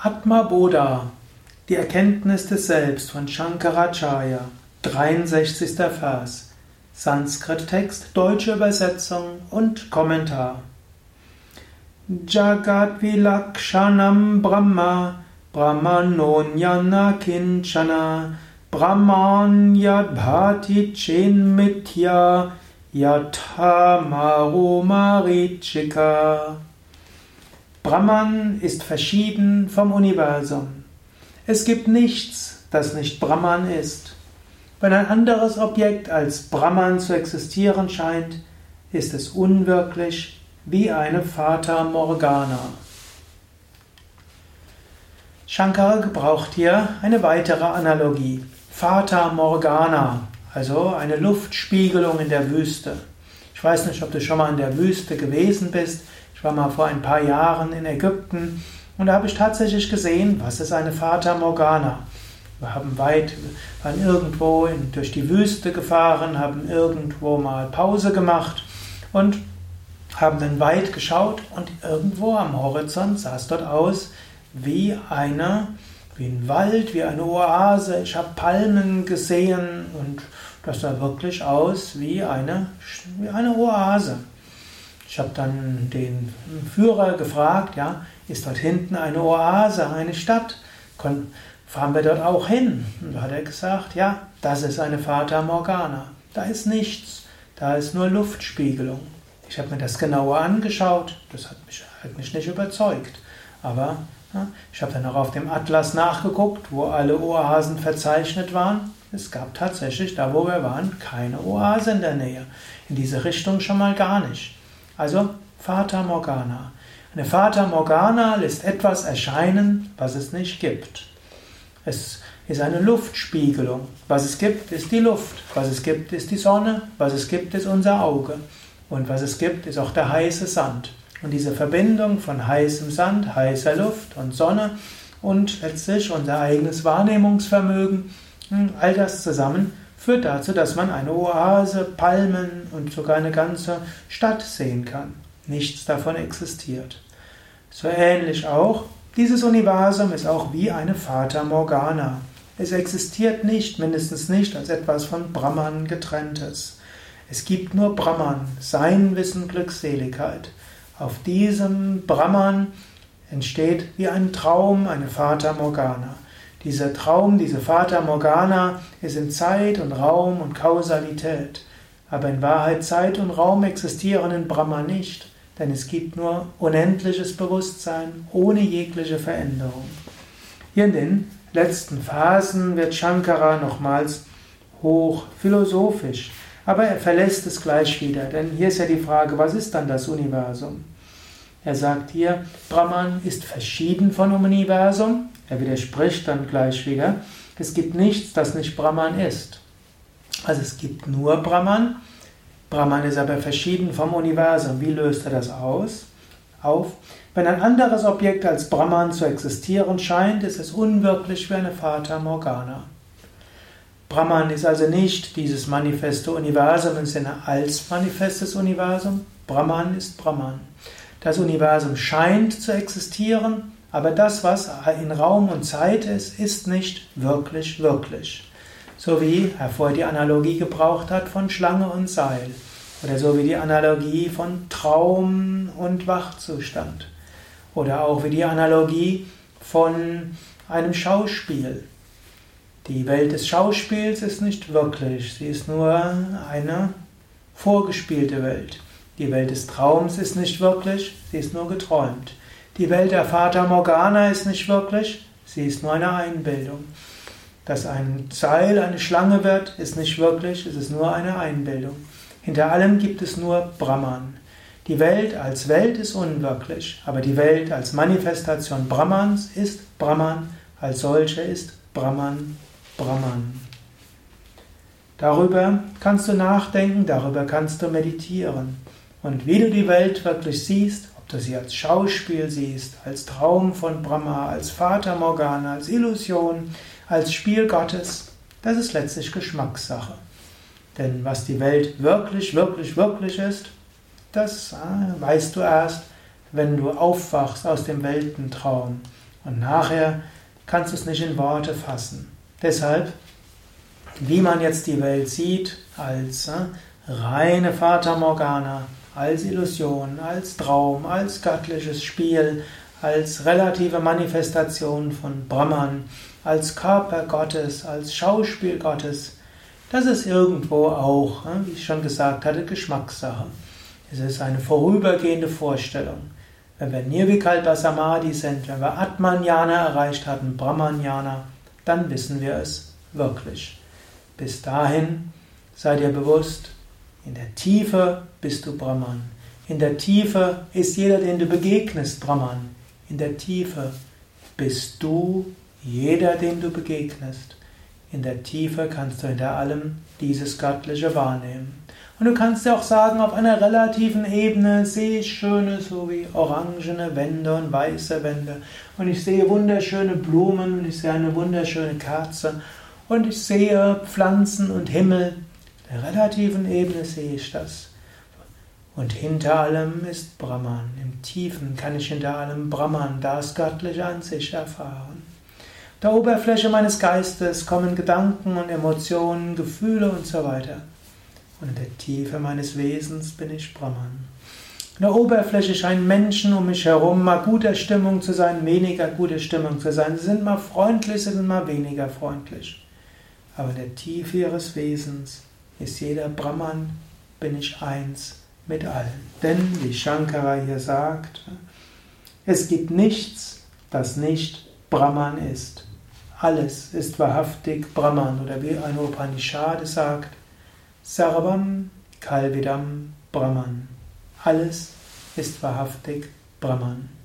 Atma Bodha, die Erkenntnis des Selbst von Shankaracharya, 63. Vers, Sanskrit-Text, deutsche Übersetzung und Kommentar. Jagat Vilakshanam Brahma, Brahmanonyana Kinchana, Brahman Yadbhati Chen Mitya, Yatha Maru Marichika. Brahman ist verschieden vom Universum. Es gibt nichts, das nicht Brahman ist. Wenn ein anderes Objekt als Brahman zu existieren scheint, ist es unwirklich wie eine Fata Morgana. Shankara gebraucht hier eine weitere Analogie. Fata Morgana, also eine Luftspiegelung in der Wüste. Ich weiß nicht, ob du schon mal in der Wüste gewesen bist. Ich war mal vor ein paar Jahren in Ägypten und da habe ich tatsächlich gesehen, was ist eine Fata Morgana. Wir haben weit, waren irgendwo in, durch die Wüste gefahren, haben irgendwo mal Pause gemacht und haben dann weit geschaut und irgendwo am Horizont sah es dort aus wie eine, wie ein Wald, wie eine Oase. Ich habe Palmen gesehen und das sah wirklich aus wie eine, wie eine Oase. Ich habe dann den Führer gefragt, ja, ist dort hinten eine Oase, eine Stadt? fahren wir dort auch hin? Und da hat er gesagt, ja, das ist eine Fata Morgana. Da ist nichts, da ist nur Luftspiegelung. Ich habe mir das genauer angeschaut, das hat mich, hat mich nicht überzeugt. Aber ja, ich habe dann auch auf dem Atlas nachgeguckt, wo alle Oasen verzeichnet waren. Es gab tatsächlich, da wo wir waren, keine Oase in der Nähe. In diese Richtung schon mal gar nicht. Also Fata Morgana. Eine Fata Morgana lässt etwas erscheinen, was es nicht gibt. Es ist eine Luftspiegelung. Was es gibt, ist die Luft. Was es gibt, ist die Sonne. Was es gibt, ist unser Auge. Und was es gibt, ist auch der heiße Sand. Und diese Verbindung von heißem Sand, heißer Luft und Sonne und letztlich unser eigenes Wahrnehmungsvermögen, hm, all das zusammen führt dazu, dass man eine Oase, Palmen und sogar eine ganze Stadt sehen kann. Nichts davon existiert. So ähnlich auch, dieses Universum ist auch wie eine Fata Morgana. Es existiert nicht, mindestens nicht als etwas von Brahman getrenntes. Es gibt nur Brahman, sein Wissen, Glückseligkeit. Auf diesem Brahman entsteht wie ein Traum eine Fata Morgana. Dieser Traum, diese Fata Morgana ist in Zeit und Raum und Kausalität. Aber in Wahrheit Zeit und Raum existieren in Brahma nicht, denn es gibt nur unendliches Bewusstsein ohne jegliche Veränderung. Hier in den letzten Phasen wird Shankara nochmals hoch philosophisch, aber er verlässt es gleich wieder, denn hier ist ja die Frage, was ist dann das Universum? Er sagt hier, Brahman ist verschieden von Universum. Er widerspricht dann gleich wieder. Es gibt nichts, das nicht Brahman ist. Also es gibt nur Brahman. Brahman ist aber verschieden vom Universum. Wie löst er das aus? Auf. Wenn ein anderes Objekt als Brahman zu existieren scheint, ist es unwirklich wie eine Fata Morgana. Brahman ist also nicht dieses manifeste Universum im Sinne als manifestes Universum. Brahman ist Brahman. Das Universum scheint zu existieren, aber das, was in Raum und Zeit ist, ist nicht wirklich wirklich. So wie er vorher die Analogie gebraucht hat von Schlange und Seil. Oder so wie die Analogie von Traum und Wachzustand. Oder auch wie die Analogie von einem Schauspiel. Die Welt des Schauspiels ist nicht wirklich, sie ist nur eine vorgespielte Welt. Die Welt des Traums ist nicht wirklich, sie ist nur geträumt. Die Welt der Fata Morgana ist nicht wirklich, sie ist nur eine Einbildung. Dass ein Seil eine Schlange wird, ist nicht wirklich, es ist nur eine Einbildung. Hinter allem gibt es nur Brahman. Die Welt als Welt ist unwirklich, aber die Welt als Manifestation Brahmans ist Brahman, als solche ist Brahman Brahman. Darüber kannst du nachdenken, darüber kannst du meditieren. Und wie du die Welt wirklich siehst, ob du sie als Schauspiel siehst, als Traum von Brahma, als Vater Morgana, als Illusion, als Spiel Gottes, das ist letztlich Geschmackssache. Denn was die Welt wirklich, wirklich, wirklich ist, das äh, weißt du erst, wenn du aufwachst aus dem Weltentraum Und nachher kannst du es nicht in Worte fassen. Deshalb, wie man jetzt die Welt sieht, als äh, reine Fata Morgana, als Illusion, als Traum, als göttliches Spiel, als relative Manifestation von Brahman, als Körper Gottes, als Schauspiel Gottes, das ist irgendwo auch, äh, wie ich schon gesagt hatte, Geschmackssache. Es ist eine vorübergehende Vorstellung. Wenn wir Nirvikalpa Samadhi sind, wenn wir Atmanjana erreicht hatten, Brahmanjana, dann wissen wir es wirklich. Bis dahin sei dir bewusst, in der Tiefe bist du Brahman. In der Tiefe ist jeder, den du begegnest, Brahman. In der Tiefe bist du jeder, den du begegnest. In der Tiefe kannst du hinter allem dieses Göttliche wahrnehmen. Und du kannst dir auch sagen, auf einer relativen Ebene sehe ich schöne, so wie orangene Wände und weiße Wände. Und ich sehe wunderschöne Blumen, und ich sehe eine wunderschöne Kerze. Und ich sehe Pflanzen und Himmel. In der relativen Ebene sehe ich das. Und hinter allem ist Brahman. Im Tiefen kann ich hinter allem Brahman, das Göttliche an sich erfahren. Der Oberfläche meines Geistes kommen Gedanken und Emotionen, Gefühle und so weiter. Und in der Tiefe meines Wesens bin ich Brahman. In der Oberfläche scheinen Menschen um mich herum mal guter Stimmung zu sein, weniger guter Stimmung zu sein. Sie sind mal freundlich, sie sind mal weniger freundlich. Aber in der Tiefe ihres Wesens ist jeder Brahman, bin ich eins mit allen. Denn, wie Shankara hier sagt, es gibt nichts, das nicht Brahman ist. Alles ist wahrhaftig Brahman. Oder wie ein Upanishad sagt, Sarvam Kalvidam Brahman. Alles ist wahrhaftig Brahman.